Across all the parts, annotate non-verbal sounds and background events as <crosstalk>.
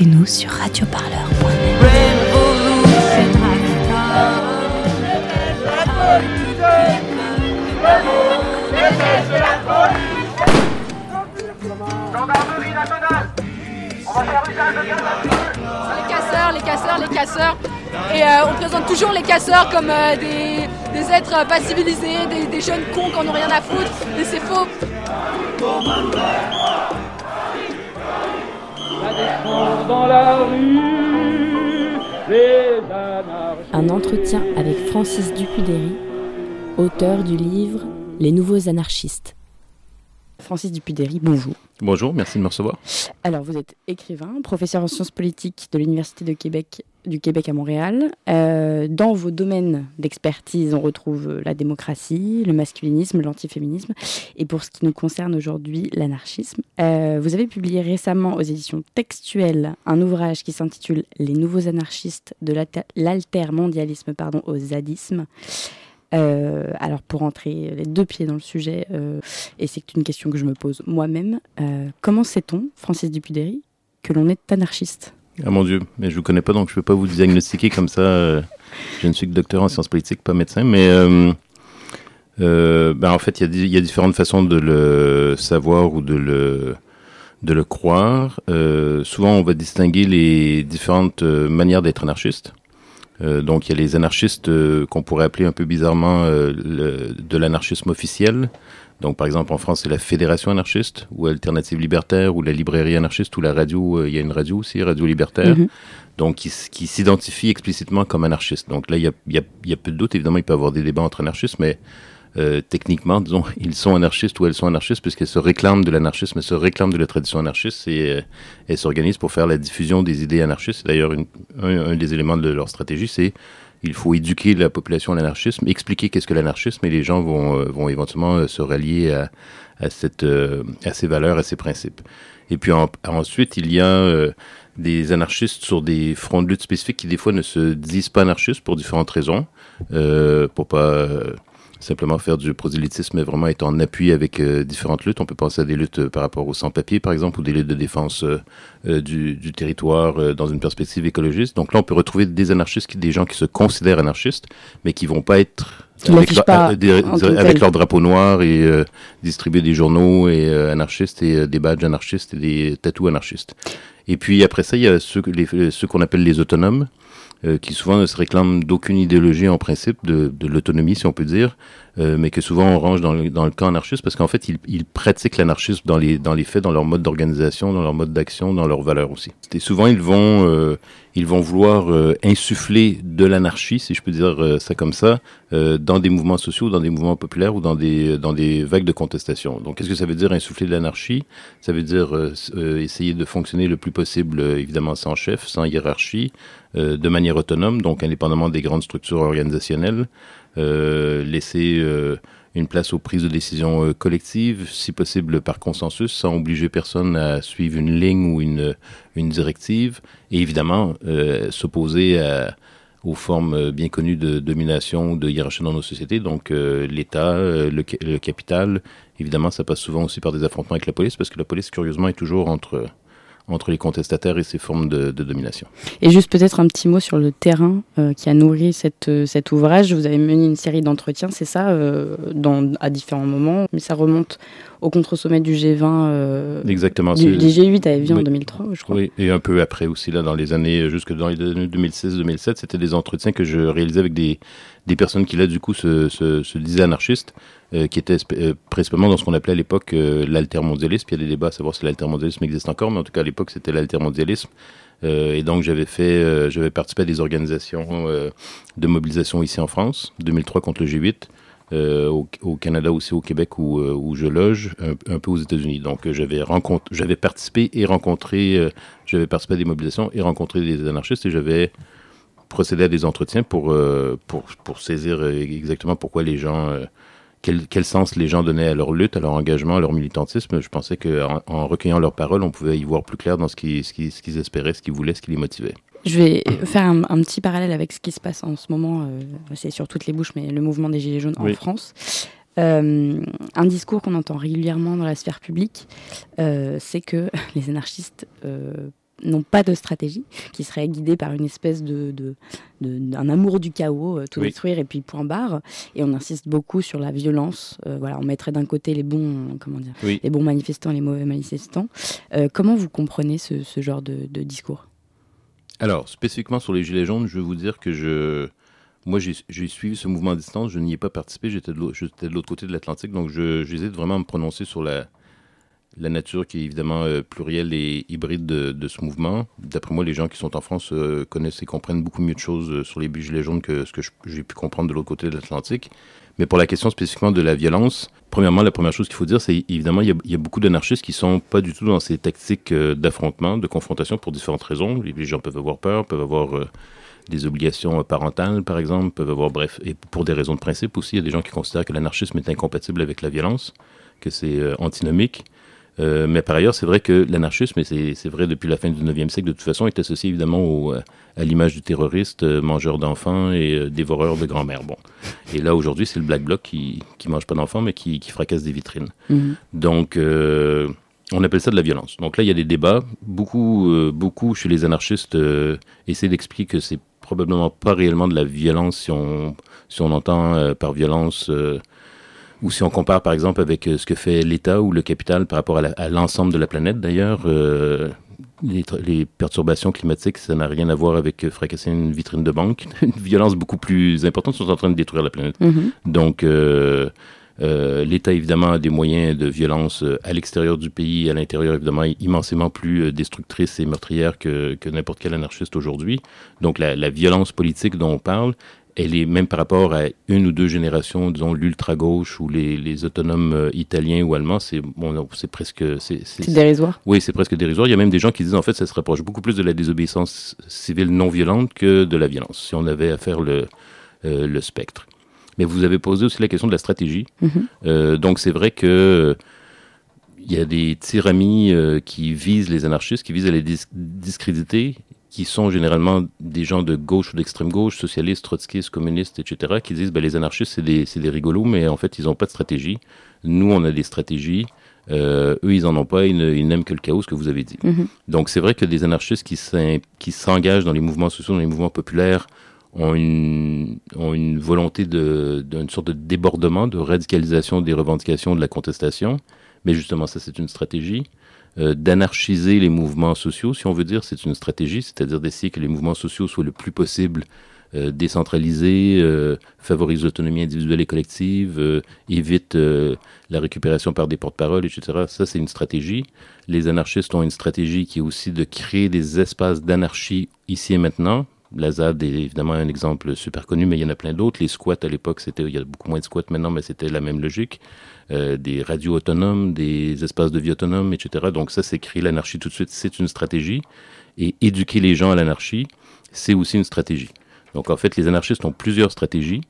écoutez-nous sur radioparleur.net. Les casseurs, les casseurs, les casseurs. Et euh, on présente toujours les casseurs comme euh, des, êtres pas civilisés, des, des jeunes cons qui en ont rien à foutre. Et c'est faux. Dans la rue, les anarchistes. Un entretien avec Francis Dupudéry, auteur du livre Les nouveaux anarchistes. Francis Dupudéry, bonjour. Bonjour, merci de me recevoir. Alors, vous êtes écrivain, professeur en sciences politiques de l'Université de Québec, du Québec à Montréal. Euh, dans vos domaines d'expertise, on retrouve la démocratie, le masculinisme, l'antiféminisme et pour ce qui nous concerne aujourd'hui, l'anarchisme. Euh, vous avez publié récemment aux éditions textuelles un ouvrage qui s'intitule Les nouveaux anarchistes de l'altermondialisme au zadisme. Euh, alors pour entrer les deux pieds dans le sujet, euh, et c'est une question que je me pose moi-même, euh, comment sait-on, Francis Dupudéry, que l'on est anarchiste? Ah mon Dieu, mais je vous connais pas donc je peux pas vous diagnostiquer comme ça. euh, je ne suis que docteur en sciences politiques, pas médecin, mais euh, euh, ben, en fait il y, a différentes façons de le savoir ou de le croire. Souvent on va distinguer les différentes manières d'être anarchiste. Donc il y a les anarchistes qu'on pourrait appeler un peu bizarrement de l'anarchisme officiel. Donc par exemple en France c'est la Fédération anarchiste ou Alternative libertaire ou la librairie anarchiste ou la radio, euh, il y a une radio aussi, Radio Libertaire, Mhm. donc qui, s'identifie explicitement comme anarchiste. Donc là il y a, il y, a, il y a peu de doute, évidemment il peut y avoir des débats entre anarchistes, mais euh, techniquement, disons, <laughs> ils sont anarchistes ou elles sont anarchistes puisqu'elles se réclament de l'anarchisme, elles se réclament de la tradition anarchiste et euh, elles s'organisent pour faire la diffusion des idées anarchistes. D'ailleurs, un des éléments de leur stratégie, c'est il faut éduquer la population à l'anarchisme, expliquer qu'est-ce que l'anarchisme et les gens vont, euh, vont éventuellement euh, se rallier à, à, cette, euh, à ces valeurs, à ces principes. Et puis en- ensuite, il y a des anarchistes sur des fronts de lutte spécifiques qui des fois ne se disent pas anarchistes pour différentes raisons, euh, pour pas simplement faire du prosélytisme, mais vraiment être en appui avec euh, différentes luttes. On peut penser à des luttes euh, par rapport aux sans-papiers, par exemple, ou des luttes de défense euh, du, du territoire dans une perspective écologiste. Donc là, on peut retrouver des anarchistes, qui- des gens qui se considèrent anarchistes, mais qui vont pas être avec, leur, pas avec leur drapeau noir et euh, distribuer des journaux et euh, anarchistes et euh, des badges anarchistes et des tatous anarchistes. Et puis après ça, il y a ceux, que- les- ceux qu'on appelle les autonomes, qui souvent ne se réclament d'aucune idéologie en principe, de, de l'autonomie si on peut dire, euh, mais que souvent on range dans le, dans le camp anarchiste parce qu'en fait ils, ils pratiquent l'anarchisme dans les, dans les faits, dans leur mode d'organisation, dans leur mode d'action, dans leurs valeurs aussi. Et souvent ils vont, euh, ils vont vouloir euh, insuffler de l'anarchie, si je peux dire euh, ça comme ça, euh, dans des mouvements sociaux, dans des mouvements populaires ou dans des, dans des vagues de contestation. Donc qu'est-ce que ça veut dire insuffler de l'anarchie? Ça veut dire essayer de fonctionner le plus possible, évidemment sans chef, sans hiérarchie, de manière autonome, donc indépendamment des grandes structures organisationnelles, laisser euh, une place aux prises de décision euh, collectives, si possible par consensus, sans obliger personne à suivre une ligne ou une, une directive, et évidemment euh, s'opposer aux formes euh, bien connues de domination ou de hiérarchie dans nos sociétés, donc euh, l'État, euh, le capital. Évidemment, ça passe souvent aussi par des affrontements avec la police, parce que la police, curieusement, est toujours entre, entre les contestataires et ces formes de, de domination. Et juste peut-être un petit mot sur le terrain euh, qui a nourri cette, euh, cet ouvrage. Vous avez mené une série d'entretiens, c'est ça, euh, dans, à différents moments, mais ça remonte au contre-sommet du G20, euh, Exactement. du, du G8 à Evian en Oui. 2003, je crois. Oui, et un peu après aussi, là, dans les années, jusque dans les années 2006-2007, c'était des entretiens que je réalisais avec des, des personnes qui, là, du coup, se, se, se disaient anarchistes, euh, qui étaient euh, principalement dans ce qu'on appelait à l'époque euh, l'altermondialisme. Il y a des débats à savoir si l'altermondialisme existe encore, mais en tout cas, à l'époque, c'était l'altermondialisme. Et donc, j'avais fait, j'avais participé à des organisations de mobilisation ici en France, 2003 contre le G8, euh, au, Canada aussi, au Québec où, où je loge, un, peu aux États-Unis. Donc, j'avais j'avais participé et rencontré, j'avais participé à des mobilisations et rencontré des anarchistes et j'avais procédé à des entretiens pour, euh, pour, pour saisir euh, exactement pourquoi les gens, euh, quel, quel sens les gens donnaient à leur lutte, à leur engagement, à leur militantisme. Je pensais qu'en en recueillant leurs paroles, on pouvait y voir plus clair dans ce qu'ils ce qu'ils- ce qu'ils espéraient, ce qu'ils voulaient, ce qui les motivait. Je vais faire un, un petit parallèle avec ce qui se passe en ce moment. euh, c'est sur toutes les bouches, mais le mouvement des Gilets jaunes en. France. Euh, un discours qu'on entend régulièrement dans la sphère publique, euh, c'est que <laughs> les anarchistes euh, n'ont pas de stratégie, qui seraient guidés par une espèce de, de, de- d'un amour du chaos, euh, tout Oui. détruire et puis point barre. Et on insiste beaucoup sur la violence. Euh, voilà, on mettrait d'un côté les bons, comment dire, Oui. les bons manifestants, les mauvais manifestants. Euh, comment vous comprenez ce, ce genre de, de discours? Alors, spécifiquement sur les Gilets jaunes, je vais vous dire que je. Moi, j'ai j'ai suivi ce mouvement à distance, je n'y ai pas participé, j'étais de l'au- j'étais de l'autre côté de l'Atlantique, donc je- j'hésite vraiment à me prononcer sur la, la nature qui est évidemment euh, plurielle et hybride de, ce mouvement. D'après moi, les gens qui sont en France euh, connaissent et comprennent beaucoup mieux de choses euh, sur les Gilets jaunes que ce que j'ai pu comprendre de l'autre côté de l'Atlantique. Mais pour la question spécifiquement de la violence, premièrement, la première chose qu'il faut dire, c'est évidemment, il y, y a beaucoup d'anarchistes qui sont pas du tout dans ces tactiques d'affrontement, de confrontation pour différentes raisons. Les, gens peuvent avoir peur, peuvent avoir des obligations parentales, par exemple, peuvent avoir, bref, et pour des raisons de principe aussi, il y a des gens qui considèrent que l'anarchisme est incompatible avec la violence, que c'est antinomique. Euh, mais par ailleurs, c'est vrai que l'anarchisme, et c'est vrai depuis la fin du 9e siècle, de toute façon, est associé évidemment au, euh, à l'image du terroriste, euh, mangeur d'enfants et euh, dévoreur de grand-mère. Bon. Et là, aujourd'hui, c'est le Black Bloc qui qui mange pas d'enfants, mais qui, qui fracasse des vitrines. Mhm. Donc, on appelle ça de la violence. Donc là, il y a des débats. Beaucoup, beaucoup chez les anarchistes essaient d'expliquer que c'est probablement pas réellement de la violence si on, si on entend par violence ou si on compare par exemple avec euh, ce que fait l'État ou le capital par rapport à l'ensemble de la planète d'ailleurs. euh, les, perturbations climatiques, ça n'a rien à voir avec euh, fracasser une vitrine de banque. <laughs> Une violence beaucoup plus importante, ils sont en train de détruire la planète. Mhm. Donc, euh, euh, l'État, évidemment, a des moyens de violence à l'extérieur du pays à l'intérieur, évidemment, immensément plus destructrices et meurtrières que, que n'importe quel anarchiste aujourd'hui. Donc, la, la violence politique dont on parle, elle est même par rapport à une ou deux générations, disons, l'ultra-gauche ou les, les autonomes euh, italiens ou allemands, c'est bon, c'est presque... c'est- dérisoire. oui, c'est presque dérisoire. Il y a même des gens qui disent en fait ça se rapproche beaucoup plus de la désobéissance civile non violente que de la violence, si on avait à faire le, euh, le spectre. Mais vous avez posé aussi la question de la stratégie. Mhm. Euh, donc c'est vrai que il y a des tiramis qui visent les anarchistes, qui visent à les dis- discréditer, qui sont généralement des gens de gauche ou d'extrême gauche, socialistes, trotskistes, communistes, etc., qui disent ben, les anarchistes, c'est des, des rigolos, mais en fait, ils n'ont pas de stratégie. Nous, on a des stratégies. Euh, eux, ils en ont pas. Ils, n'aiment que le chaos, ce que vous avez dit. Mhm. Donc, c'est vrai que des anarchistes qui s'engagent dans les mouvements sociaux, dans les mouvements populaires, ont une, ont une volonté d'une sorte de débordement, de radicalisation des revendications, de la contestation. Mais justement, ça, c'est une stratégie. Euh, d'anarchiser les mouvements sociaux, si on veut dire, c'est une stratégie, c'est-à-dire d'essayer que les mouvements sociaux soient le plus possible euh, décentralisés, euh, favorisent l'autonomie individuelle et collective, euh, évitent la récupération par des porte-paroles, etc. Ça, c'est une stratégie. Les anarchistes ont une stratégie qui est aussi de créer des espaces d'anarchie ici et maintenant. La ZAD est évidemment un exemple super connu, mais il y en a plein d'autres. Les squats à l'époque, c'était, il y a beaucoup moins de squats maintenant, mais c'était la même logique. Euh, des radios autonomes, des espaces de vie autonomes, etc. Donc ça, c'est créer l'anarchie tout de suite, c'est une stratégie. Et éduquer les gens à l'anarchie, c'est aussi une stratégie. Donc en fait, les anarchistes ont plusieurs stratégies.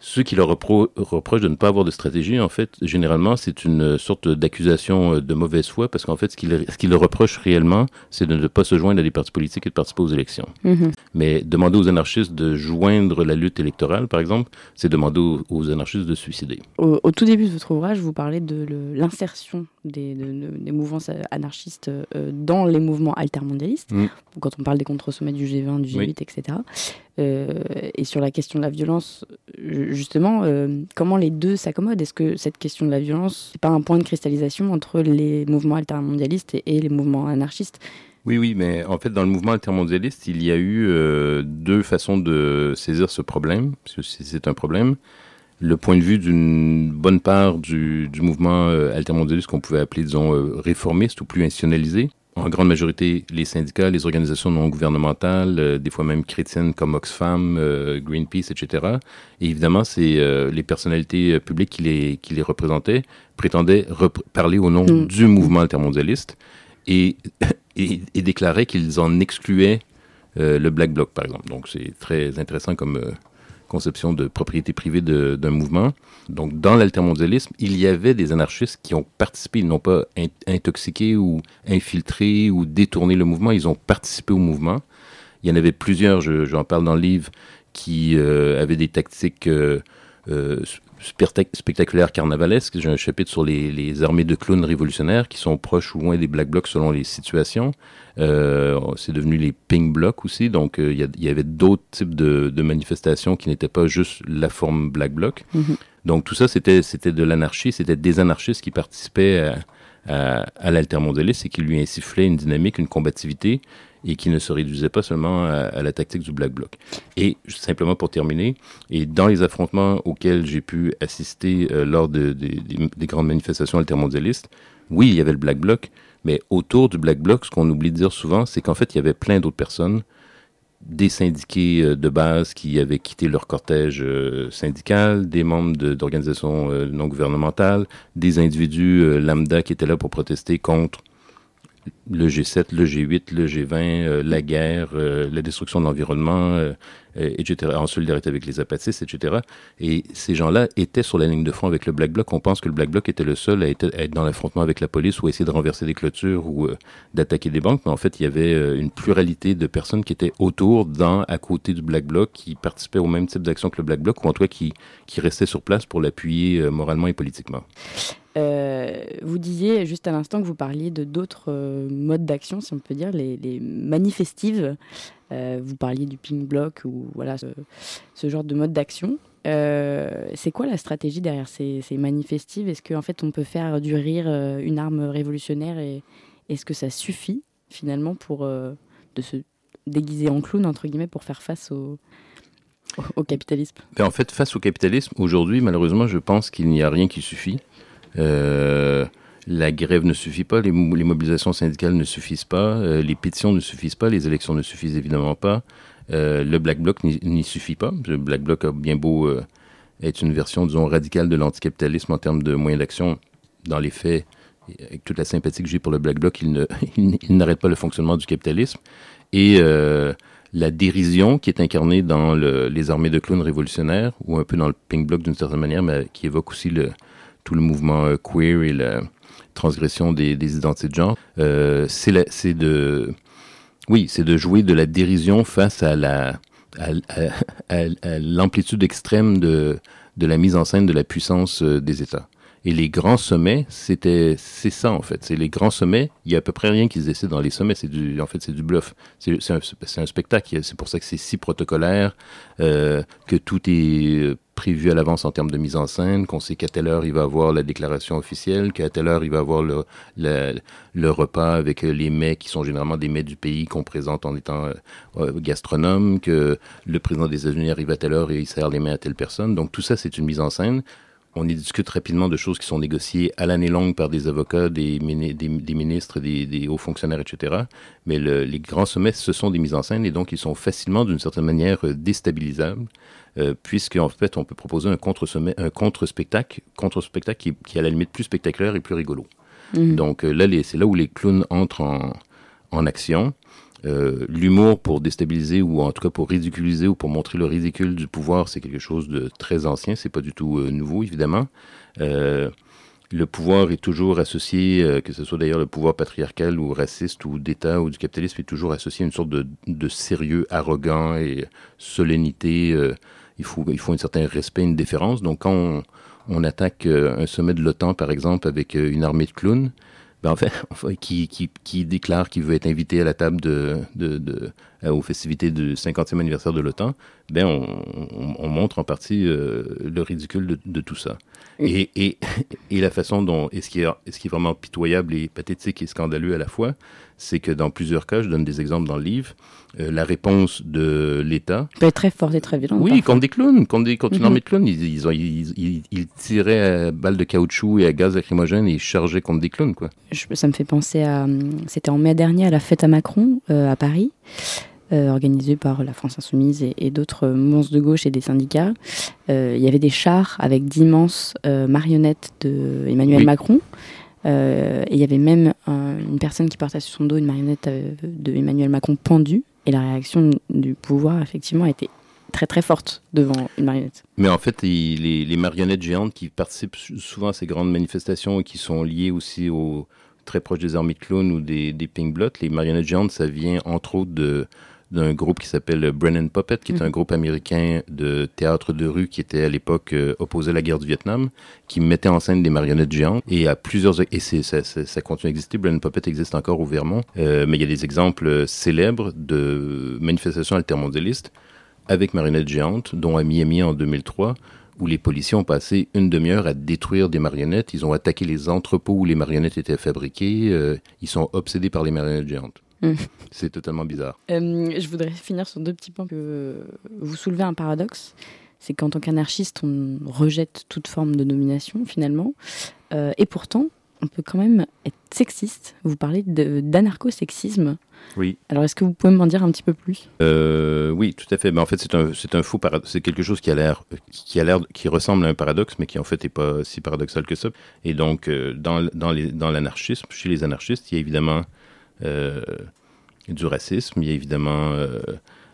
Ceux qui leur repro- reprochent de ne pas avoir de stratégie, en fait, généralement, c'est une sorte d'accusation euh, de mauvaise foi, parce qu'en fait, ce qu'ils ce qu'ils leur reprochent réellement, c'est de ne pas se joindre à des partis politiques et de participer aux élections. Mhm. Mais demander aux anarchistes de joindre la lutte électorale, par exemple, c'est demander aux, aux anarchistes de se suicider. Au, au tout début de votre ouvrage, vous parlez de l'insertion des, de- de- des mouvances anarchistes euh, dans les mouvements altermondialistes, Mm. quand on parle des contre-sommets du G20, du G8, Oui. etc. Euh, et sur la question de la violence, ju- justement, euh, comment les deux s'accommodent? Est-ce que cette question de la violence n'est pas un point de cristallisation entre les mouvements altermondialistes et, et les mouvements anarchistes? Oui, oui, mais en fait, dans le mouvement intermondialiste, il y a eu euh, deux façons de saisir ce problème, parce que c'est un problème. Le point de vue d'une bonne part du, du mouvement euh, altermondialiste qu'on pouvait appeler, disons, euh, réformiste ou plus institutionnalisé. En grande majorité, les syndicats, les organisations non gouvernementales, euh, des fois même chrétiennes comme Oxfam, euh, Greenpeace, etc. Et évidemment, c'est les personnalités publiques qui les, qui les représentaient prétendaient parler au nom Mm. du mouvement altermondialiste et, <laughs> et, et déclaraient qu'ils en excluaient le Black Bloc, par exemple. Donc, c'est très intéressant comme conception de propriété privée d'un mouvement. Donc, dans l'altermondialisme, il y avait des anarchistes qui ont participé, ils n'ont pas in- intoxiqué ou infiltré ou détourné le mouvement, ils ont participé au mouvement. Il y en avait plusieurs, je- j'en parle dans le livre, qui euh, avaient des tactiques euh, euh, spectaculaire carnavalesque. J'ai un chapitre sur les, les, armées de clowns révolutionnaires qui sont proches ou loin des Black Blocs selon les situations. Euh, c'est devenu les Pink Blocs aussi. Donc, euh, il y, y, avait d'autres types de, de, manifestations qui n'étaient pas juste la forme Black Bloc. Mm-hmm. Donc, tout ça, c'était de l'anarchie. C'était des anarchistes qui participaient à, à, à l'altermondialisme et qui lui insufflaient une dynamique, une combativité et qui ne se réduisait pas seulement à, la tactique du Black Bloc. Et simplement pour terminer, et dans les affrontements auxquels j'ai pu assister euh, lors de, des grandes manifestations altermondialistes, oui, il y avait le Black Bloc, mais autour du Black Bloc, ce qu'on oublie de dire souvent, c'est qu'en fait, il y avait plein d'autres personnes, des syndiqués euh, de base qui avaient quitté leur cortège euh, syndical, des membres d'organisations non gouvernementales, des individus lambda qui étaient là pour protester contre le G7, le G8, le G20, euh, la guerre, euh, la destruction de l'environnement, euh, etc., en solidarité avec les apatistes, etc. Et ces gens-là étaient sur la ligne de front avec le Black Bloc. On pense que le Black Bloc était le seul à, être, dans l'affrontement avec la police ou à essayer de renverser des clôtures ou d'attaquer des banques, mais en fait, il y avait une pluralité de personnes qui étaient autour, dans, à côté du Black Bloc, qui participaient au même type d'action que le Black Bloc, ou en tout cas qui, qui restaient sur place pour l'appuyer moralement et politiquement. Euh, vous disiez juste à l'instant que vous parliez de d'autres euh, modes d'action, si on peut dire, les, manifestives. Euh, vous parliez du ping block ou voilà ce, genre de mode d'action. c'est quoi la stratégie derrière ces, manifestives? Est-ce qu'en fait on peut faire du rire une arme révolutionnaire et est-ce que ça suffit finalement pour de se déguiser en clown entre guillemets pour faire face au, au capitalisme? Ben En fait, face au capitalisme, aujourd'hui, malheureusement, je pense qu'il n'y a rien qui suffit. Euh, la grève ne suffit pas, les, mobilisations syndicales ne suffisent pas, euh, les pétitions ne suffisent pas, les élections ne suffisent évidemment pas. Euh, le Black Bloc n'y suffit pas. Le Black Bloc a bien beau être une version, disons, radicale de l'anticapitalisme en termes de moyens d'action. Dans les faits, avec toute la sympathie que j'ai pour le Black Bloc, il <laughs> n'arrête pas le fonctionnement du capitalisme. Et la dérision qui est incarnée dans les armées de clowns révolutionnaires, ou un peu dans le Pink Bloc d'une certaine manière, mais qui évoque aussi le, tout le mouvement euh, queer et la transgression des, identités de genre, euh, c'est de, oui, c'est de jouer de la dérision face à la, à, l'amplitude extrême de, de la mise en scène de la puissance euh, des États. Et les grands sommets, c'était, c'est ça en fait. C'est les grands sommets. Il y a à peu près rien qui se décide dans les sommets. C'est du, en fait, c'est du bluff. C'est, un, spectacle. C'est pour ça que c'est si protocolaire, euh, que tout est euh, prévu à l'avance en termes de mise en scène, qu'on sait qu'à telle heure il va avoir la déclaration officielle, qu'à telle heure il va avoir le, le, repas avec euh, les mets qui sont généralement des mets du pays qu'on présente en étant gastronome, que le président des États-Unis arrive à telle heure et il sert les mains à telle personne. Donc tout ça, c'est une mise en scène on y discute rapidement de choses qui sont négociées à l'année longue par des avocats, des, des, ministres, des, hauts fonctionnaires, etc. Mais les grands sommets, ce sont des mises en scène et donc ils sont facilement, d'une certaine manière, euh, déstabilisables, euh, puisqu'en fait, on peut proposer un contre-sommet, un contre-spectacle, contre-spectacle qui, qui, est à la limite plus spectaculaire et plus rigolo. Mmh. Donc euh, là, c'est là où les clowns entrent en, en action. Euh, l'humour pour déstabiliser ou en tout cas pour ridiculiser ou pour montrer le ridicule du pouvoir, c'est quelque chose de très ancien, c'est pas du tout euh, nouveau évidemment. Euh, le pouvoir est toujours associé, que ce soit d'ailleurs le pouvoir patriarcal ou raciste ou d'État ou du capitalisme, est toujours associé à une sorte de, de sérieux arrogant et solennité. il, faut, il faut un certain respect, une déférence. Donc quand on, on attaque un sommet de l'OTAN, par exemple, avec une armée de clowns, ben, <laughs> en fait, qui, qui, qui, déclare qu'il veut être invité à la table de, de, de aux festivités du 50e anniversaire de l'OTAN, ben on, on, montre en partie euh, le ridicule de, de tout ça. Et, et, et, <laughs> la façon dont, et ce qui, est, ce qui est vraiment pitoyable et pathétique et scandaleux à la fois, c'est que dans plusieurs cas, je donne des exemples dans le livre, euh, la réponse de l'État peut être très forte et très violente. Oui, contre des clowns, contre, des, contre une armée de clowns, ils, ils, ont, ils, ils, tiraient à balles de caoutchouc et à gaz lacrymogène et ils chargeaient contre des clowns, quoi. Je, ça me fait penser à, c'était en mai dernier à la fête à Macron à Paris. Euh, organisé par la France Insoumise et, d'autres monstres de gauche et des syndicats. Euh, il y avait des chars avec d'immenses euh, marionnettes de Emmanuel Macron. et il y avait même une personne qui portait sur son dos une marionnette de Emmanuel Macron pendue. Et la réaction du pouvoir, effectivement, a été très très forte devant une marionnette. Mais en fait, les, les, marionnettes géantes qui participent souvent à ces grandes manifestations et qui sont liées aussi aux très proches des armées de clowns ou des, des pink blots, les marionnettes géantes, ça vient entre autres de, d'un groupe qui s'appelle Brennan Puppet, qui est un Mhm. groupe américain de théâtre de rue qui était à l'époque euh, opposé à la guerre du Vietnam, qui mettait en scène des marionnettes géantes. Et à plusieurs et c'est ça, ça, ça continue à exister. Brennan Puppet existe encore au Vermont, Euh, mais il y a des exemples célèbres de manifestations altermondialistes avec marionnettes géantes, dont à Miami en 2003 où les policiers ont passé une demi-heure à détruire des marionnettes. Ils ont attaqué les entrepôts où les marionnettes étaient fabriquées. Euh, ils sont obsédés par les marionnettes géantes. Mm. C'est totalement bizarre. Euh, je voudrais finir sur deux petits points que vous soulevez un paradoxe. C'est qu'en tant qu'anarchiste, on rejette toute forme de domination finalement. Euh, et pourtant, on peut quand même être sexiste. Vous parlez d'anarcho-sexisme. Oui. Alors est-ce que vous pouvez m'en dire un petit peu plus? Euh, oui, tout à fait. Mais en fait, c'est un, c'est un paradoxe. C'est quelque chose qui a l'air, qui a l'air, qui ressemble à un paradoxe, mais qui en fait n'est pas si paradoxal que ça. Et donc, euh, dans, dans, les, dans l'anarchisme, chez les anarchistes, il y a évidemment euh, du racisme, il y a évidemment euh,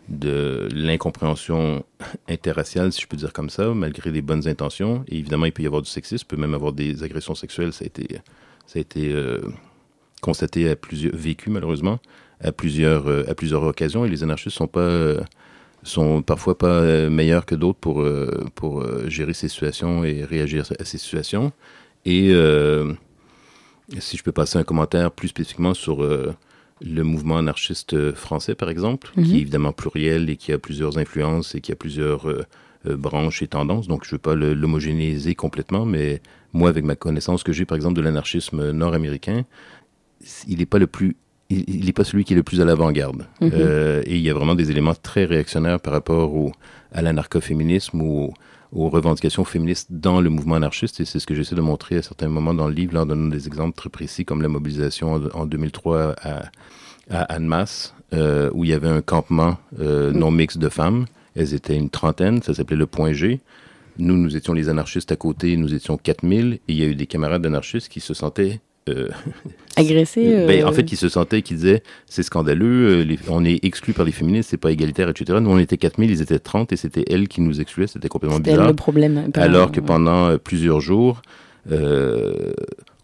de l'incompréhension interraciale, si je peux dire comme ça, malgré des bonnes intentions. Et évidemment, il peut y avoir du sexisme, il peut même avoir des agressions sexuelles. Ça a été, ça a été euh, constaté à plusieurs, vécu malheureusement à plusieurs, euh, à plusieurs occasions. Et les anarchistes sont pas, euh, sont parfois pas meilleurs que d'autres pour, pour gérer ces situations et réagir à ces situations. Et si je peux passer un commentaire plus spécifiquement sur le mouvement anarchiste français, par exemple, Mhm. qui est évidemment pluriel et qui a plusieurs influences et qui a plusieurs euh, euh, branches et tendances. Donc, je ne veux pas l'homogénéiser complètement, mais moi, avec ma connaissance que j'ai, par exemple, de l'anarchisme nord-américain, il n'est pas le plus il n'est pas celui qui est le plus à l'avant-garde. Mhm. Euh, et il y a vraiment des éléments très réactionnaires par rapport au, à l'anarcho-féminisme ou aux revendications féministes dans le mouvement anarchiste. Et c'est ce que j'essaie de montrer à certains moments dans le livre, en donnant des exemples très précis, comme la mobilisation en, en 2003 à, à Annemasse, euh, où il y avait un campement euh, non mixte de femmes. Elles étaient une trentaine, ça s'appelait le Point G. Nous, nous étions les anarchistes à côté, nous étions 4000, et il y a eu des camarades anarchistes qui se sentaient euh, Agressé euh, <laughs> ben, en fait, qui se sentaient, qui disaient c'est scandaleux, euh, les- on est exclu par les féministes, c'est pas égalitaire, etc. Nous, on était 4000, ils étaient 30 et c'était elles qui nous excluaient, c'était complètement bizarre. le problème. Alors que pendant euh, plusieurs jours, euh,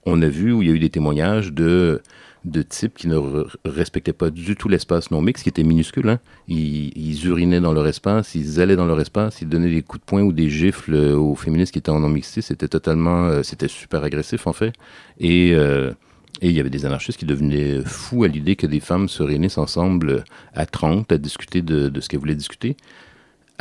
on a vu où il y a eu des témoignages de, de types qui ne re- respectaient pas du tout l'espace non mixte, qui était minuscule. Hein. Ils, ils urinaient dans leur espace, ils allaient dans leur espace, ils donnaient des coups de poing ou des gifles euh, aux féministes qui étaient en non mixité. C'était totalement, euh, c'était super agressif en fait. Et euh, et il y avait des anarchistes qui devenaient fous à l'idée que des femmes se réunissent ensemble à 30 à discuter de, de ce qu'elles voulaient discuter.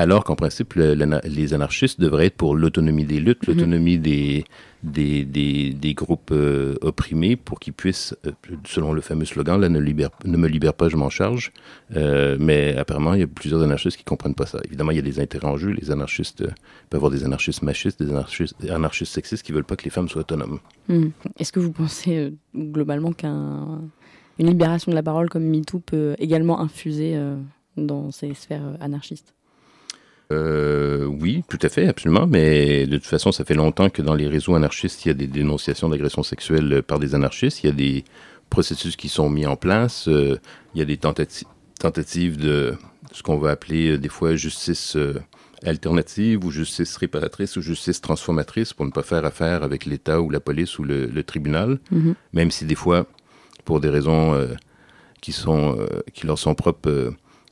Alors qu'en principe, le- les anarchistes devraient être pour l'autonomie des luttes, Mhm. l'autonomie des, des, des, des groupes euh, opprimés pour qu'ils puissent, euh, selon le fameux slogan, là, ne, libère, ne me libère pas, je m'en charge. Euh, mais apparemment, il y a plusieurs anarchistes qui comprennent pas ça. Évidemment, il y a des intérêts en jeu. Les anarchistes, peuvent avoir des anarchistes machistes, des anarchistes, anarchistes sexistes qui veulent pas que les femmes soient autonomes. Hmm. Est-ce que vous pensez globalement qu'une libération de la parole comme MeToo peut également infuser dans ces sphères anarchistes? Euh, oui, tout à fait, absolument. Mais de toute façon, ça fait longtemps que dans les réseaux anarchistes, il y a des dénonciations d'agressions sexuelles par des anarchistes. Il y a des processus qui sont mis en place. Euh, il y a des tentati- tentatives de ce qu'on va appeler euh, des fois justice euh, alternative ou justice réparatrice ou justice transformatrice pour ne pas faire affaire avec l'État ou la police ou le, le tribunal. Mhm. Même si des fois, pour des raisons euh, qui, sont, euh, qui leur sont propres, euh,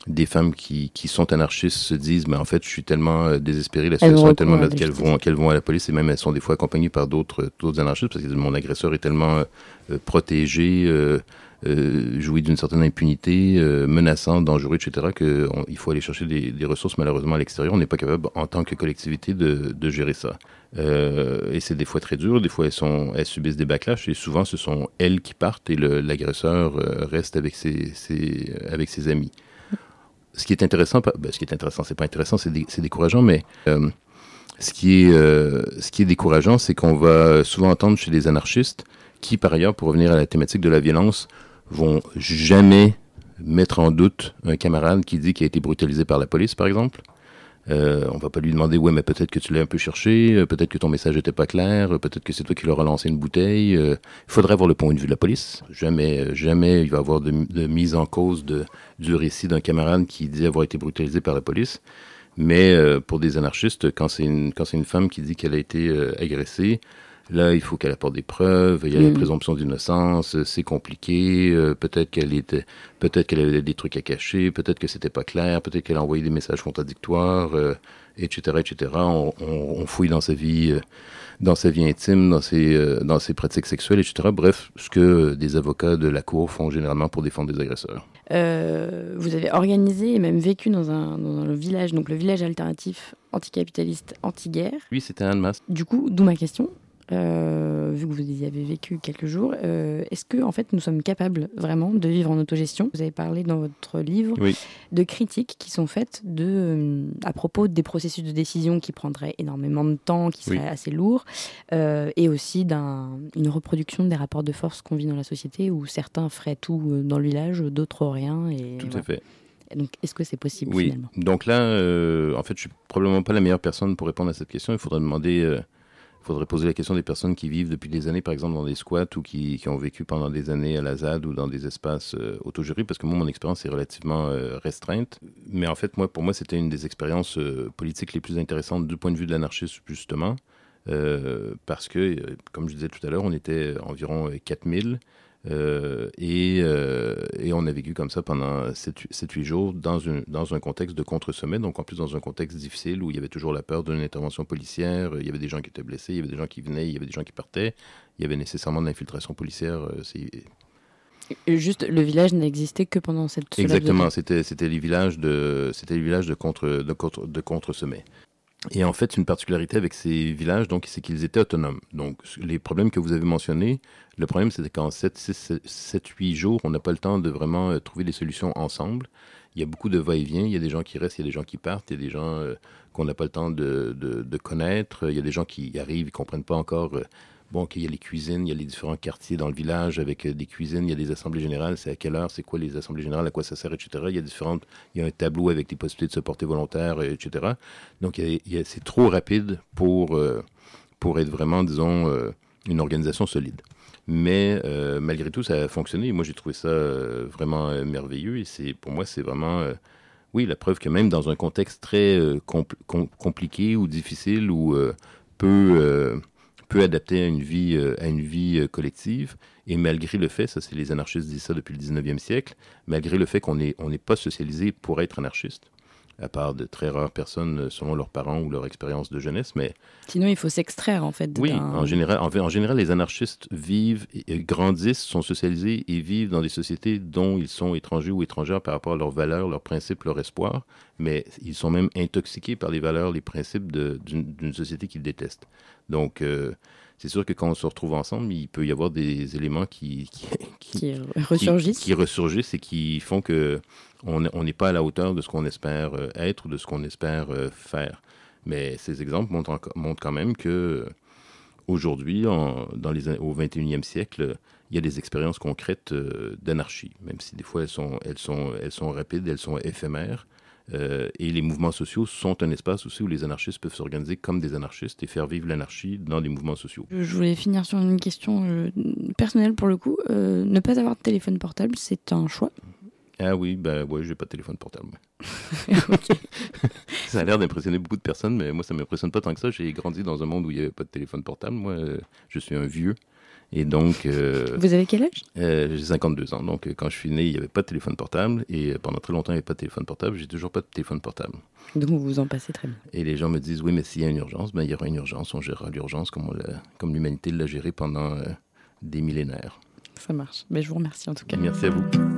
des femmes qui, qui sont anarchistes se disent, mais en fait, je suis tellement euh, désespérée, la situation est tellement mal qu'elles vont, qu'elles vont à la police et même elles sont des fois accompagnées par d'autres d'autres anarchistes parce que mon agresseur est tellement euh, euh, protégé, euh, euh, jouit d'une certaine impunité, euh, menaçant, dangereux, etc., qu'il faut aller chercher des, des ressources malheureusement à l'extérieur. On n'est pas capable, en tant que collectivité, de, de gérer ça. Euh, et c'est des fois très dur, des fois elles, sont, elles subissent des backlash et souvent ce sont elles qui partent et l'agresseur euh, reste avec ses, ses, avec ses amis. Ce qui est intéressant, ben, ce qui est intéressant, c'est pas intéressant, c'est dé- c'est décourageant, mais euh, ce, qui est, euh, ce qui est décourageant, c'est qu'on va souvent entendre chez des anarchistes qui, par ailleurs, pour revenir à la thématique de la violence, vont jamais mettre en doute un camarade qui dit qu'il a été brutalisé par la police, par exemple. Euh, on va pas lui demander, ouais, mais peut-être que tu l'as un peu cherché, euh, peut-être que ton message n'était pas clair, euh, peut-être que c'est toi qui leur as lancé une bouteille. euh, Il faudrait avoir le point de vue de la police. Jamais, euh, jamais il va y avoir de, de mise en cause de, du récit d'un camarade qui dit avoir été brutalisé par la police. Mais euh, pour des anarchistes, quand c'est une, quand c'est une femme qui dit qu'elle a été euh, agressée, Là, il faut qu'elle apporte des preuves. Il y a la Mm. présomption d'innocence. C'est compliqué. euh, peut-être qu'elle était, peut-être qu'elle avait des trucs à cacher. Peut-être que c'était pas clair. Peut-être qu'elle a envoyé des messages contradictoires, euh, etc., etc. On, on- on fouille dans sa vie, euh, dans sa vie intime, dans ses, dans ses pratiques sexuelles, etc. Bref, ce que des avocats de la cour font généralement pour défendre des agresseurs. Vous avez organisé et même vécu dans un, dans un village, donc le village alternatif anticapitaliste anti-guerre. Lui, c'était un Mas. Du coup, d'où ma question. Euh, vu que vous y avez vécu quelques jours, euh, est-ce que en fait nous sommes capables vraiment de vivre en autogestion? Vous avez parlé dans votre livre Oui. de critiques qui sont faites de, euh, à propos des processus de décision qui prendraient énormément de temps, qui seraient Oui. assez lourds, et aussi d'une reproduction des rapports de force qu'on vit dans la société où certains feraient tout dans le village, d'autres rien. Et Tout voilà. à fait. Donc est-ce que c'est possible Oui. finalement? Donc là, en fait, je suis probablement pas la meilleure personne pour répondre à cette question. Il faudrait demander, faudrait poser la question des personnes qui vivent depuis des années, par exemple, dans des squats ou qui, qui ont vécu pendant des années à la ZAD ou dans des espaces euh, autogérés, parce que moi, mon expérience est relativement euh, restreinte. Mais en fait, moi, pour moi, c'était une des expériences euh, politiques les plus intéressantes du point de vue de l'anarchisme, justement. Euh, parce que, comme je disais tout à l'heure, on était environ euh, 4000 euh, et, euh, et on a vécu comme ça pendant 7-8 jours dans, une, dans un contexte de contre-sommet, donc en plus dans un contexte difficile où il y avait toujours la peur d'une intervention policière, il y avait des gens qui étaient blessés, il y avait des gens qui venaient, il y avait des gens qui partaient, il y avait nécessairement de l'infiltration policière. euh, Juste, le village n'existait que pendant cette Exactement, c'était les villages de les villages de contre de contre de contre-sommet. Et en fait, une particularité avec ces villages, donc, c'est qu'ils étaient autonomes. Donc, les problèmes que vous avez mentionnés, le problème, c'était qu'en 7, 6, 7, 8 jours, on n'a pas le temps de vraiment euh, trouver des solutions ensemble. Il y a beaucoup de va-et-vient. Il y a des gens qui restent, il y a des gens qui partent, il y a des gens euh, qu'on n'a pas le temps de, connaître. Il y a des gens qui arrivent, ils comprennent pas encore. euh, Bon, qu'il y a les cuisines, il y a les différents quartiers dans le village avec euh, des cuisines, il y a des assemblées générales, c'est à quelle heure, c'est quoi les assemblées générales, à quoi ça sert, etc. Il y a différentes, il y a un tableau avec les possibilités de se porter volontaire, euh, etc. Donc, il il c'est trop rapide pour, euh, pour être vraiment, disons, euh, une organisation solide. Mais euh, malgré tout, ça a fonctionné. Moi, j'ai trouvé ça euh, vraiment euh, merveilleux. Et c'est, pour moi, c'est vraiment, oui, la preuve que même dans un contexte très compl- com- compliqué ou difficile ou peu, peu adapté à une vie, à une vie collective, et malgré le fait, ça c'est les anarchistes disent ça depuis le 19e siècle, malgré le fait qu'on n'est on n'est pas socialisé pour être anarchiste, à part de très rares personnes euh, selon leurs parents ou leur expérience de jeunesse, mais Sinon, il faut s'extraire en fait. oui, en général, en, fait, en général, les anarchistes vivent, et- grandissent, sont socialisés et vivent dans des sociétés dont ils sont étrangers ou étrangères par rapport à leurs valeurs, leurs principes, leurs espoirs, mais ils sont même intoxiqués par les valeurs, les principes d'une société qu'ils détestent. Donc, euh, c'est sûr que quand on se retrouve ensemble, il peut y avoir des éléments qui, qui, <laughs> qui- qui qui ressurgissent et qui font que on n'est pas à la hauteur de ce qu'on espère euh, être ou de ce qu'on espère euh, faire. Mais ces exemples montrent, quand même que euh, aujourd'hui, au 21e siècle, il y a des expériences concrètes d'anarchie, même si des fois elles sont, rapides, elles sont éphémères. Et les mouvements sociaux sont un espace aussi où les anarchistes peuvent s'organiser comme des anarchistes et faire vivre l'anarchie dans des mouvements sociaux. Je voulais finir sur une question personnelle pour le coup. Ne pas avoir de téléphone portable, c'est un choix. Ah oui, ben ouais, j'ai pas de téléphone portable. <laughs> <laughs> ça a l'air d'impressionner beaucoup de personnes, mais moi ça m'impressionne pas tant que ça. J'ai grandi dans un monde où il n'y avait pas de téléphone portable. Moi, euh, je suis un vieux. Et donc, euh, Vous avez quel âge? euh, j'ai 52 ans. Donc, quand je suis né, il n'y avait pas de téléphone portable. Et pendant très longtemps, il n'y avait pas de téléphone portable. J'ai toujours pas de téléphone portable. Donc vous vous en passez très bien. Et les gens me disent, oui, mais s'il y a une urgence, ben, il y aura une urgence. On gérera l'urgence comme, on l'a- comme l'humanité l'a géré pendant euh, des millénaires. Ça marche. Mais je vous remercie en tout cas. Merci à vous.